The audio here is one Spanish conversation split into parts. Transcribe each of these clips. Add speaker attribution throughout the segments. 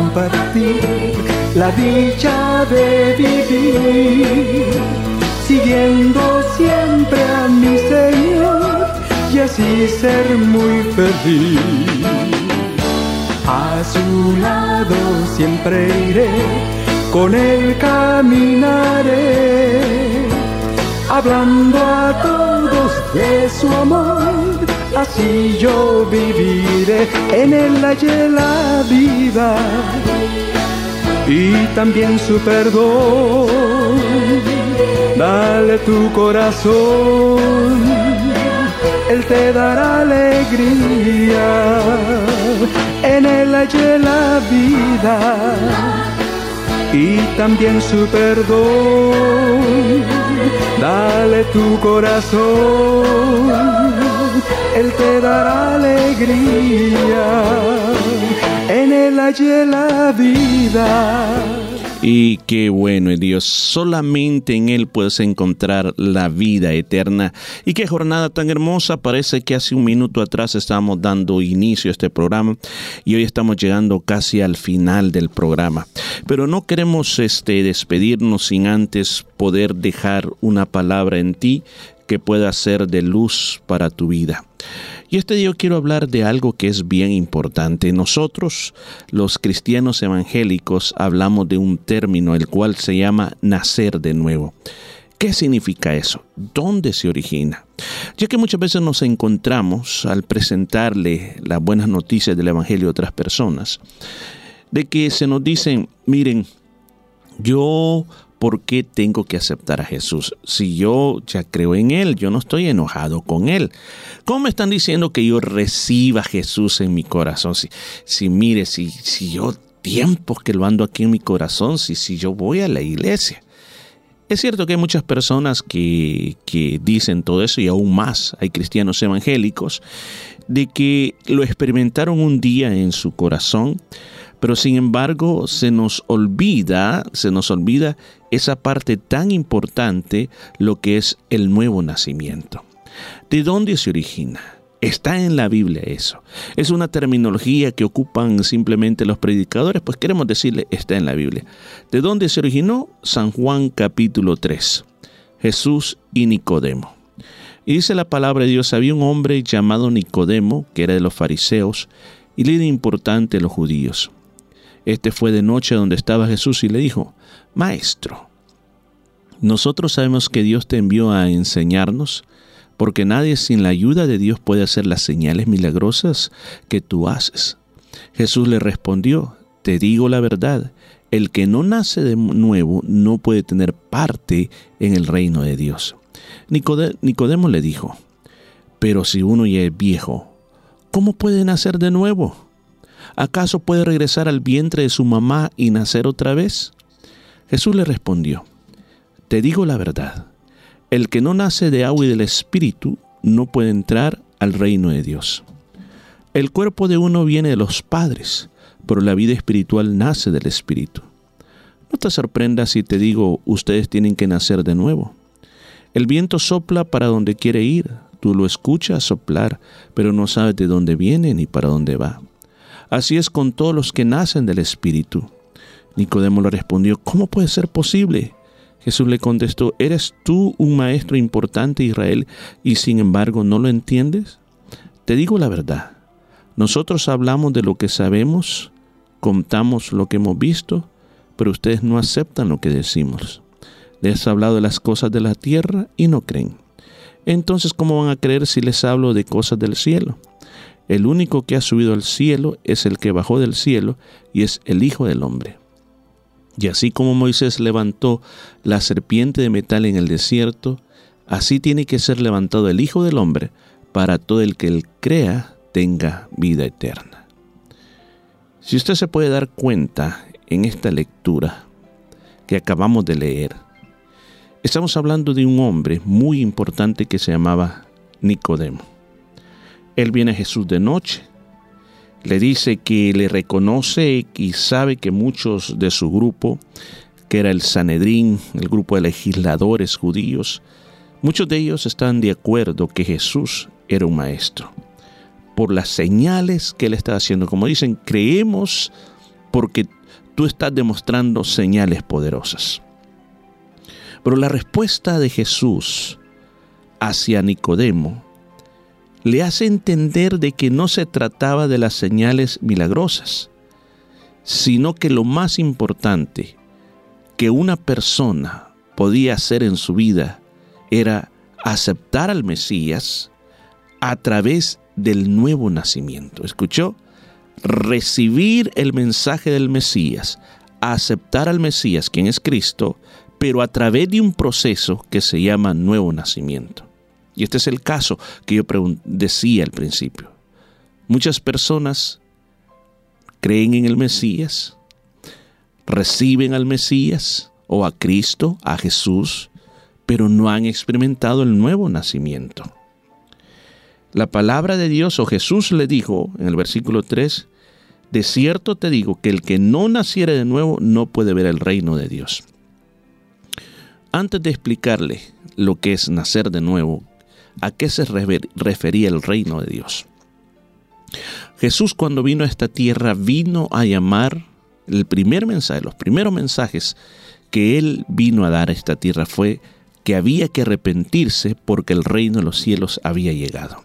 Speaker 1: Compartir la dicha de vivir, siguiendo siempre a mi Señor y así ser muy feliz. A su lado siempre iré, con él caminaré, hablando a todos de su amor así yo viviré en el hallé la vida y también su perdón. Dale tu corazón, Él te dará alegría, en él hallé la vida y también su perdón. Dale tu corazón él te dará alegría, en Él hallé la vida.
Speaker 2: Y qué bueno Dios, solamente en Él puedes encontrar la vida eterna. Y qué jornada tan hermosa, parece que hace un minuto atrás estábamos dando inicio a este programa y hoy estamos llegando casi al final del programa. Pero no queremos este, despedirnos sin antes poder dejar una palabra en ti que pueda ser de luz para tu vida. Y este día quiero hablar de algo que es bien importante. Nosotros, los cristianos evangélicos, hablamos de un término el cual se llama nacer de nuevo. ¿Qué significa eso? ¿Dónde se origina? Ya que muchas veces nos encontramos al presentarle las buenas noticias del Evangelio a otras personas, de que se nos dicen, miren, yo ¿por qué tengo que aceptar a Jesús? Si yo ya creo en Él, yo no estoy enojado con Él. ¿Cómo me están diciendo que yo reciba a Jesús en mi corazón? Si, si mire, si, si yo tiempos que lo ando aquí en mi corazón, si, si yo voy a la iglesia. Es cierto que hay muchas personas que, que dicen todo eso y aún más hay cristianos evangélicos de que lo experimentaron un día en su corazón, pero sin embargo se nos olvida, se nos olvida esa parte tan importante, lo que es el nuevo nacimiento. ¿De dónde se origina? Está en la Biblia eso. Es una terminología que ocupan simplemente los predicadores, pues queremos decirle, está en la Biblia. ¿De dónde se originó? San Juan capítulo 3. Jesús y Nicodemo. Y dice la palabra de Dios, había un hombre llamado Nicodemo, que era de los fariseos, y líder importante de los judíos. Este fue de noche donde estaba Jesús y le dijo, Maestro, nosotros sabemos que Dios te envió a enseñarnos, porque nadie sin la ayuda de Dios puede hacer las señales milagrosas que tú haces. Jesús le respondió, Te digo la verdad, el que no nace de nuevo no puede tener parte en el reino de Dios. Nicodemo le dijo, Pero si uno ya es viejo, ¿cómo puede nacer de nuevo? ¿Acaso puede regresar al vientre de su mamá y nacer otra vez? Jesús le respondió, Te digo la verdad, el que no nace de agua y del Espíritu no puede entrar al reino de Dios. El cuerpo de uno viene de los padres, pero la vida espiritual nace del Espíritu. No te sorprendas si te digo, ustedes tienen que nacer de nuevo. El viento sopla para donde quiere ir, tú lo escuchas soplar, pero no sabes de dónde viene ni para dónde va. Así es con todos los que nacen del Espíritu. Nicodemo le respondió, ¿cómo puede ser posible? Jesús le contestó, ¿eres tú un maestro importante Israel y sin embargo no lo entiendes? Te digo la verdad, nosotros hablamos de lo que sabemos, contamos lo que hemos visto, pero ustedes no aceptan lo que decimos. Les he hablado de las cosas de la tierra y no creen. Entonces, ¿cómo van a creer si les hablo de cosas del cielo? El único que ha subido al cielo es el que bajó del cielo y es el Hijo del Hombre. Y así como Moisés levantó la serpiente de metal en el desierto, así tiene que ser levantado el Hijo del Hombre para todo el que él crea tenga vida eterna. Si usted se puede dar cuenta en esta lectura que acabamos de leer, estamos hablando de un hombre muy importante que se llamaba Nicodemo. Él viene a Jesús de noche, le dice que le reconoce y sabe que muchos de su grupo, que era el Sanedrín, el grupo de legisladores judíos, muchos de ellos están de acuerdo que Jesús era un maestro. por las señales que Él está haciendo. Como dicen, creemos porque tú estás demostrando señales poderosas. Pero la respuesta de Jesús hacia Nicodemo le hace entender de que no se trataba de las señales milagrosas, sino que lo más importante que una persona podía hacer en su vida era aceptar al Mesías a través del nuevo nacimiento. ¿Escuchó? Recibir el mensaje del Mesías, aceptar al Mesías, quien es Cristo, pero a través de un proceso que se llama nuevo nacimiento. Y este es el caso que yo decía al principio. Muchas personas creen en el Mesías, reciben al Mesías o a Cristo, a Jesús, pero no han experimentado el nuevo nacimiento. La palabra de Dios o Jesús le dijo en el versículo 3, de cierto te digo que el que no naciere de nuevo no puede ver el reino de Dios. Antes de explicarle lo que es nacer de nuevo, ¿a qué se refería el reino de Dios? Jesús cuando vino a esta tierra vino a llamar, el primer mensaje, los primeros mensajes que él vino a dar a esta tierra fue que había que arrepentirse porque el reino de los cielos había llegado.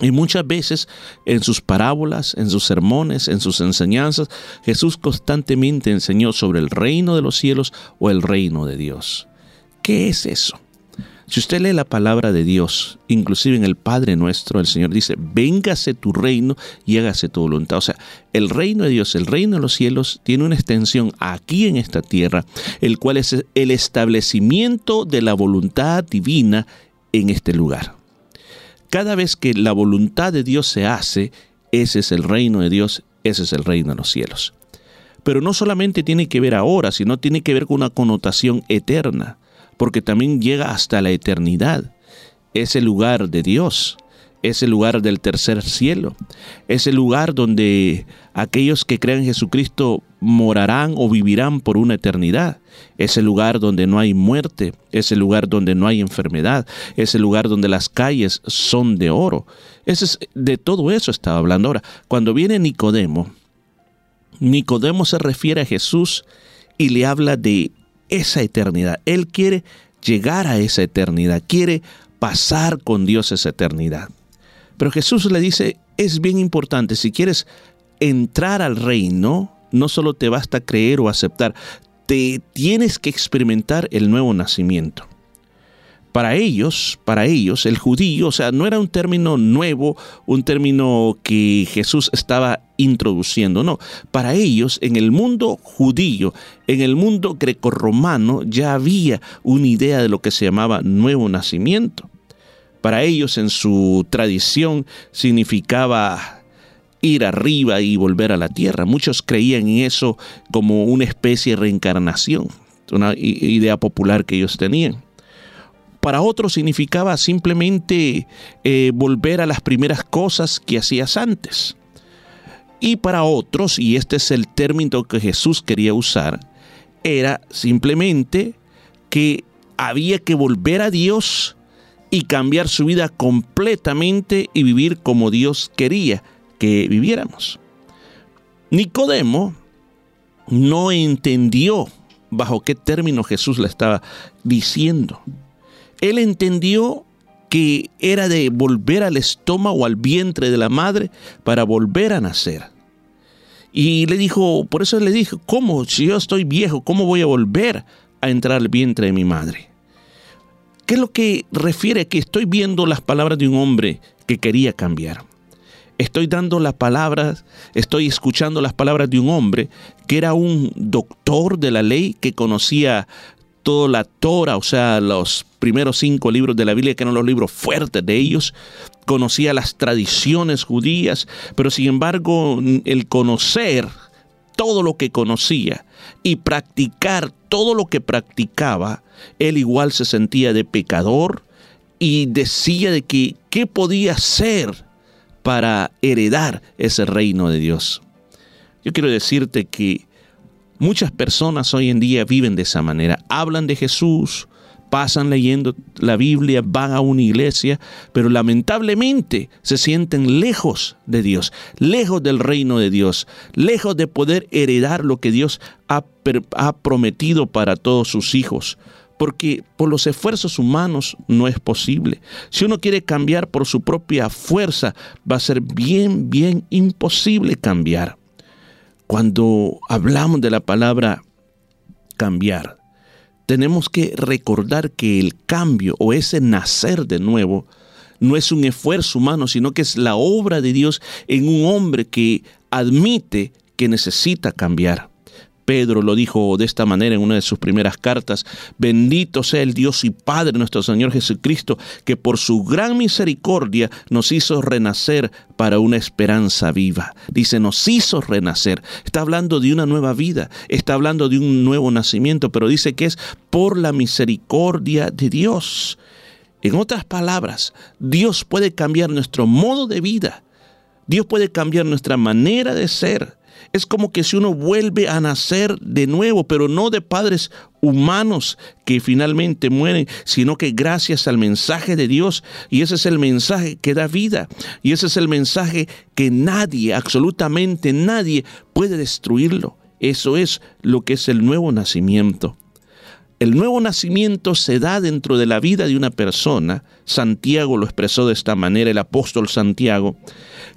Speaker 2: Y muchas veces en sus parábolas, en sus sermones, en sus enseñanzas, Jesús constantemente enseñó sobre el reino de los cielos o el reino de Dios. ¿Qué es eso? Si usted lee la palabra de Dios, inclusive en el Padre nuestro, el Señor dice, véngase tu reino y hágase tu voluntad. O sea, el reino de Dios, el reino de los cielos, tiene una extensión aquí en esta tierra, el cual es el establecimiento de la voluntad divina en este lugar. Cada vez que la voluntad de Dios se hace, ese es el reino de Dios, ese es el reino de los cielos. Pero no solamente tiene que ver ahora, sino tiene que ver con una connotación eterna porque también llega hasta la eternidad. Es el lugar de Dios, es el lugar del tercer cielo, es el lugar donde aquellos que crean en Jesucristo morarán o vivirán por una eternidad. Es el lugar donde no hay muerte, es el lugar donde no hay enfermedad, es el lugar donde las calles son de oro. es, de todo eso estaba hablando ahora. Cuando viene Nicodemo, Nicodemo se refiere a Jesús y le habla de esa eternidad. Él quiere llegar a esa eternidad, quiere pasar con Dios esa eternidad. Pero Jesús le dice, es bien importante, si quieres entrar al reino, no solo te basta creer o aceptar, te tienes que experimentar el nuevo nacimiento para ellos, para ellos, el judío, o sea, no era un término nuevo, un término que Jesús estaba introduciendo, no. Para ellos, en el mundo judío, en el mundo grecorromano, ya había una idea de lo que se llamaba nuevo nacimiento. Para ellos, en su tradición, significaba ir arriba y volver a la tierra. Muchos creían en eso como una especie de reencarnación, una idea popular que ellos tenían. Para otros significaba simplemente eh, volver a las primeras cosas que hacías antes. Y para otros, y este es el término que Jesús quería usar, era simplemente que había que volver a Dios y cambiar su vida completamente y vivir como Dios quería que viviéramos. Nicodemo no entendió bajo qué término Jesús le estaba diciendo él entendió que era de volver al estómago, al vientre de la madre, para volver a nacer. Y le dijo, por eso le dijo, ¿cómo? Si yo estoy viejo, ¿cómo voy a volver a entrar al vientre de mi madre? ¿Qué es lo que refiere que estoy viendo las palabras de un hombre que quería cambiar? Estoy dando las palabras, estoy escuchando las palabras de un hombre que era un doctor de la ley, que conocía toda la Torah, o sea, los primeros cinco libros de la Biblia, que eran los libros fuertes de ellos, conocía las tradiciones judías, pero sin embargo el conocer todo lo que conocía y practicar todo lo que practicaba, él igual se sentía de pecador y decía de que qué podía hacer para heredar ese reino de Dios. Yo quiero decirte que Muchas personas hoy en día viven de esa manera. Hablan de Jesús, pasan leyendo la Biblia, van a una iglesia, pero lamentablemente se sienten lejos de Dios, lejos del reino de Dios, lejos de poder heredar lo que Dios ha, ha prometido para todos sus hijos porque por los esfuerzos humanos no es posible. Si uno quiere cambiar por su propia fuerza, va a ser bien, bien imposible cambiar. Cuando hablamos de la palabra cambiar, tenemos que recordar que el cambio o ese nacer de nuevo no es un esfuerzo humano, sino que es la obra de Dios en un hombre que admite que necesita cambiar. Pedro lo dijo de esta manera en una de sus primeras cartas, bendito sea el Dios y Padre nuestro Señor Jesucristo, que por su gran misericordia nos hizo renacer para una esperanza viva. Dice, nos hizo renacer. Está hablando de una nueva vida, está hablando de un nuevo nacimiento, pero dice que es por la misericordia de Dios. En otras palabras, Dios puede cambiar nuestro modo de vida. Dios puede cambiar nuestra manera de ser. Es como que si uno vuelve a nacer de nuevo, pero no de padres humanos que finalmente mueren, sino que gracias al mensaje de Dios, y ese es el mensaje que da vida, y ese es el mensaje que nadie, absolutamente nadie, puede destruirlo. Eso es lo que es el nuevo nacimiento. El nuevo nacimiento se da dentro de la vida de una persona, Santiago lo expresó de esta manera, el apóstol Santiago,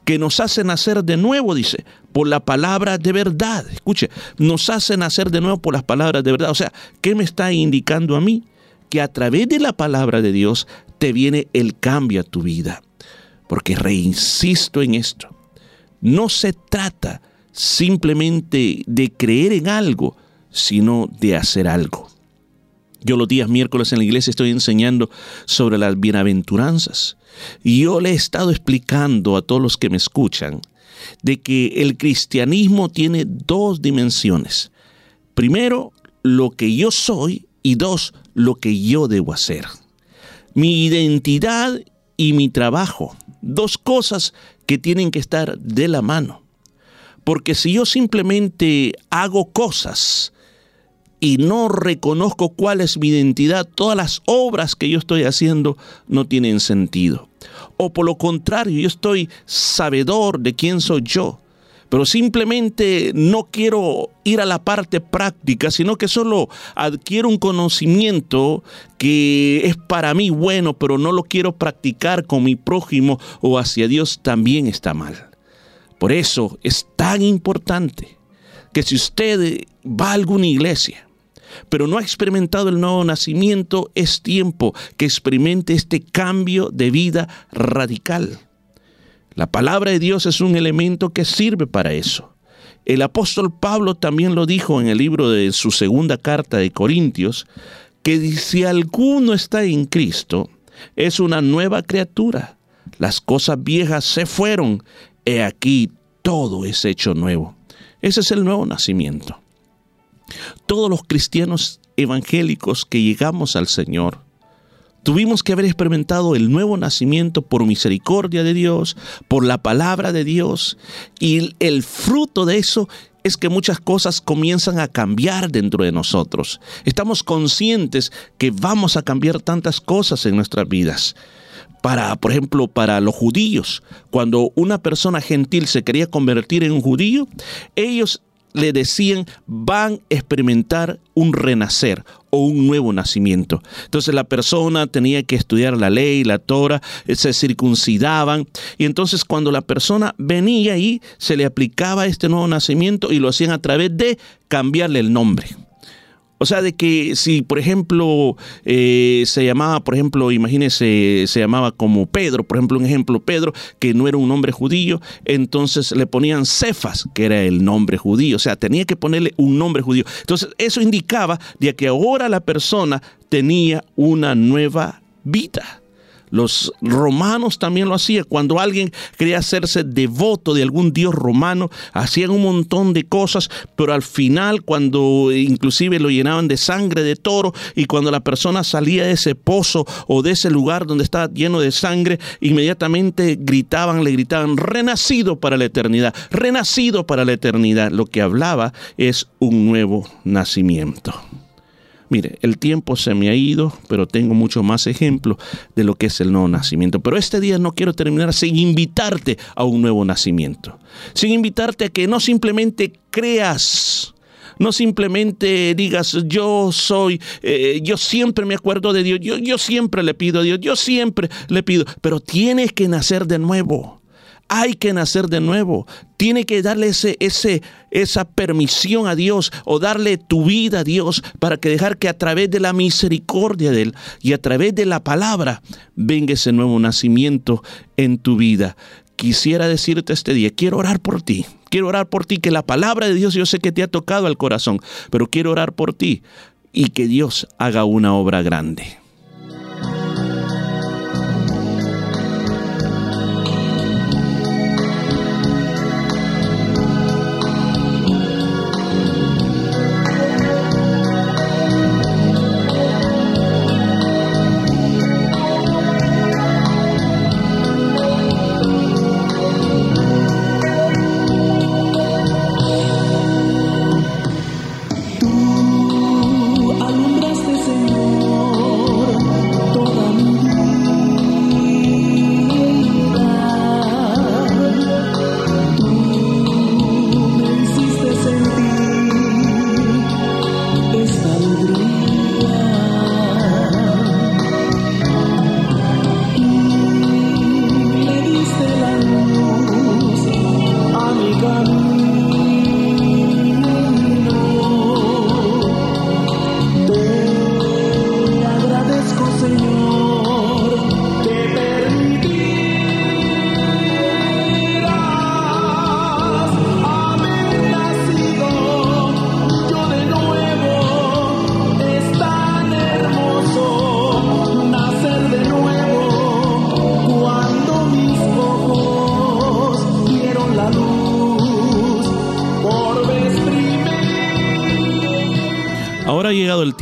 Speaker 2: que nos hace nacer de nuevo, dice, por la palabra de verdad. Escuche, nos hace nacer de nuevo por las palabras de verdad. O sea, ¿qué me está indicando a mí? Que a través de la palabra de Dios te viene el cambio a tu vida. Porque reinsisto en esto. No se trata simplemente de creer en algo, sino de hacer algo. Yo los días miércoles en la iglesia estoy enseñando sobre las bienaventuranzas. Y yo le he estado explicando a todos los que me escuchan de que el cristianismo tiene dos dimensiones. Primero, lo que yo soy y dos, lo que yo debo hacer. Mi identidad y mi trabajo. Dos cosas que tienen que estar de la mano. Porque si yo simplemente hago cosas y no reconozco cuál es mi identidad, todas las obras que yo estoy haciendo no tienen sentido. O por lo contrario, yo estoy sabedor de quién soy yo, pero simplemente no quiero ir a la parte práctica, sino que solo adquiero un conocimiento que es para mí bueno, pero no lo quiero practicar con mi prójimo o hacia Dios, también está mal. Por eso es tan importante que si usted va a alguna iglesia, pero no ha experimentado el nuevo nacimiento, es tiempo que experimente este cambio de vida radical. La palabra de Dios es un elemento que sirve para eso. El apóstol Pablo también lo dijo en el libro de su segunda carta de Corintios, que si alguno está en Cristo, es una nueva criatura. Las cosas viejas se fueron, he aquí todo es hecho nuevo. Ese es el nuevo nacimiento. Todos los cristianos evangélicos que llegamos al Señor, tuvimos que haber experimentado el nuevo nacimiento por misericordia de Dios, por la palabra de Dios, y el fruto de eso es que muchas cosas comienzan a cambiar dentro de nosotros. Estamos conscientes que vamos a cambiar tantas cosas en nuestras vidas. Para, por ejemplo, para los judíos, cuando una persona gentil se quería convertir en un judío, ellos le decían van a experimentar un renacer o un nuevo nacimiento. Entonces la persona tenía que estudiar la ley, la Torah, eh, se circuncidaban y entonces cuando la persona venía ahí se le aplicaba este nuevo nacimiento y lo hacían a través de cambiarle el nombre. O sea, de que si, por ejemplo, eh, se llamaba, por ejemplo, imagínese, se llamaba como Pedro, por ejemplo, un ejemplo, Pedro, que no era un nombre judío, entonces le ponían Cefas, que era el nombre judío. O sea, tenía que ponerle un nombre judío. Entonces, eso indicaba de que ahora la persona tenía una nueva vida. Los romanos también lo hacían. Cuando alguien quería hacerse devoto de algún dios romano, hacían un montón de cosas, pero al final, cuando inclusive lo llenaban de sangre de toro y cuando la persona salía de ese pozo o de ese lugar donde estaba lleno de sangre, inmediatamente gritaban, le gritaban, renacido para la eternidad, renacido para la eternidad. Lo que hablaba es un nuevo nacimiento. Mire, el tiempo se me ha ido, pero tengo mucho más ejemplos de lo que es el nuevo nacimiento. Pero este día no quiero terminar sin invitarte a un nuevo nacimiento. Sin invitarte a que no simplemente creas, no simplemente digas yo soy, eh, yo siempre me acuerdo de Dios, yo, yo siempre le pido a Dios, yo siempre le pido, pero tienes que nacer de nuevo hay que nacer de nuevo. Tiene que darle ese, ese, esa permisión a Dios o darle tu vida a Dios para que dejar que a través de la misericordia de Él y a través de la palabra venga ese nuevo nacimiento en tu vida. Quisiera decirte este día, quiero orar por ti. Quiero orar por ti, que la palabra de Dios yo sé que te ha tocado al corazón, pero quiero orar por ti y que Dios haga una obra grande.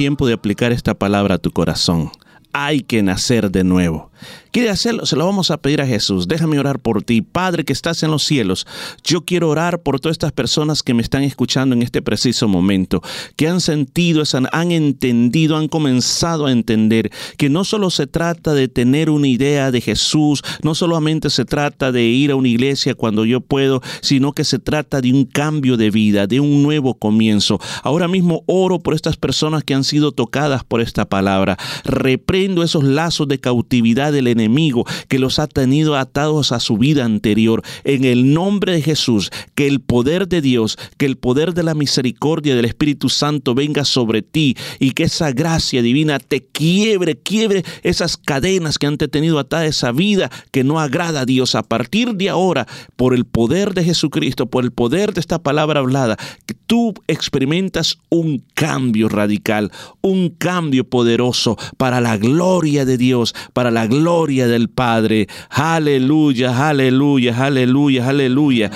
Speaker 2: Tiempo de aplicar esta palabra a tu corazón. Hay que nacer de nuevo. ¿Quiere hacerlo? Se lo vamos a pedir a Jesús. Déjame orar por ti. Padre que estás en los cielos, yo quiero orar por todas estas personas que me están escuchando en este preciso momento, que han sentido, han entendido, han comenzado a entender que no solo se trata de tener una idea de Jesús, no solamente se trata de ir a una iglesia cuando yo puedo, sino que se trata de un cambio de vida, de un nuevo comienzo. Ahora mismo oro por estas personas que han sido tocadas por esta palabra. Reprendo esos lazos de cautividad del enemigo que los ha tenido atados a su vida anterior. En el nombre de Jesús, que el poder de Dios, que el poder de la misericordia del Espíritu Santo venga sobre ti y que esa gracia divina te quiebre, quiebre esas cadenas que han tenido atada esa vida que no agrada a Dios. A partir de ahora, por el poder de Jesucristo, por el poder de esta palabra hablada, tú experimentas un cambio radical, un cambio poderoso para la gloria de Dios, para la gloria del Padre. Aleluya, aleluya, aleluya, aleluya.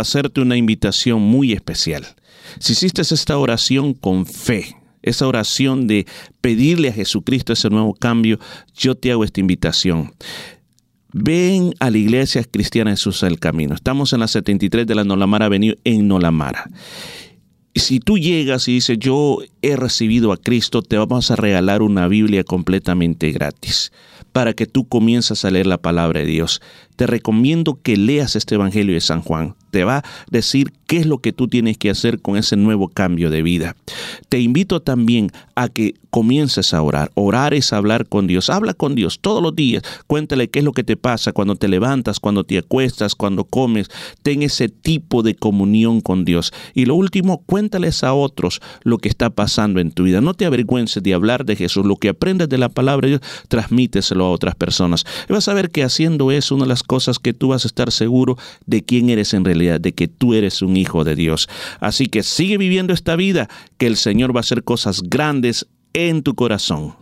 Speaker 2: Hacerte una invitación muy especial. Si hiciste esta oración con fe, esa oración de pedirle a Jesucristo ese nuevo cambio, yo te hago esta invitación. Ven a la iglesia cristiana Jesús del Camino. Estamos en la 73 de la Nolamara Avenida en Nolamara. Si tú llegas y dices, yo he recibido a Cristo, te vamos a regalar una Biblia completamente gratis para que tú comiences a leer la palabra de Dios. Te recomiendo que leas este Evangelio de San Juan. Te va a decir qué es lo que tú tienes que hacer con ese nuevo cambio de vida. Te invito también a que comiences a orar. Orar es hablar con Dios. Habla con Dios todos los días. Cuéntale qué es lo que te pasa cuando te levantas, cuando te acuestas, cuando comes. Ten ese tipo de comunión con Dios. Y lo último, cuéntales a otros lo que está pasando en tu vida. No te avergüences de hablar de Jesús. Lo que aprendes de la palabra de Dios, transmíteselo a otras personas. Y vas a ver que haciendo eso, una de las cosas que tú vas a estar seguro de quién eres en realidad, de que tú eres un hijo de Dios. Así que sigue viviendo esta vida, que el Señor va a hacer cosas grandes en tu corazón.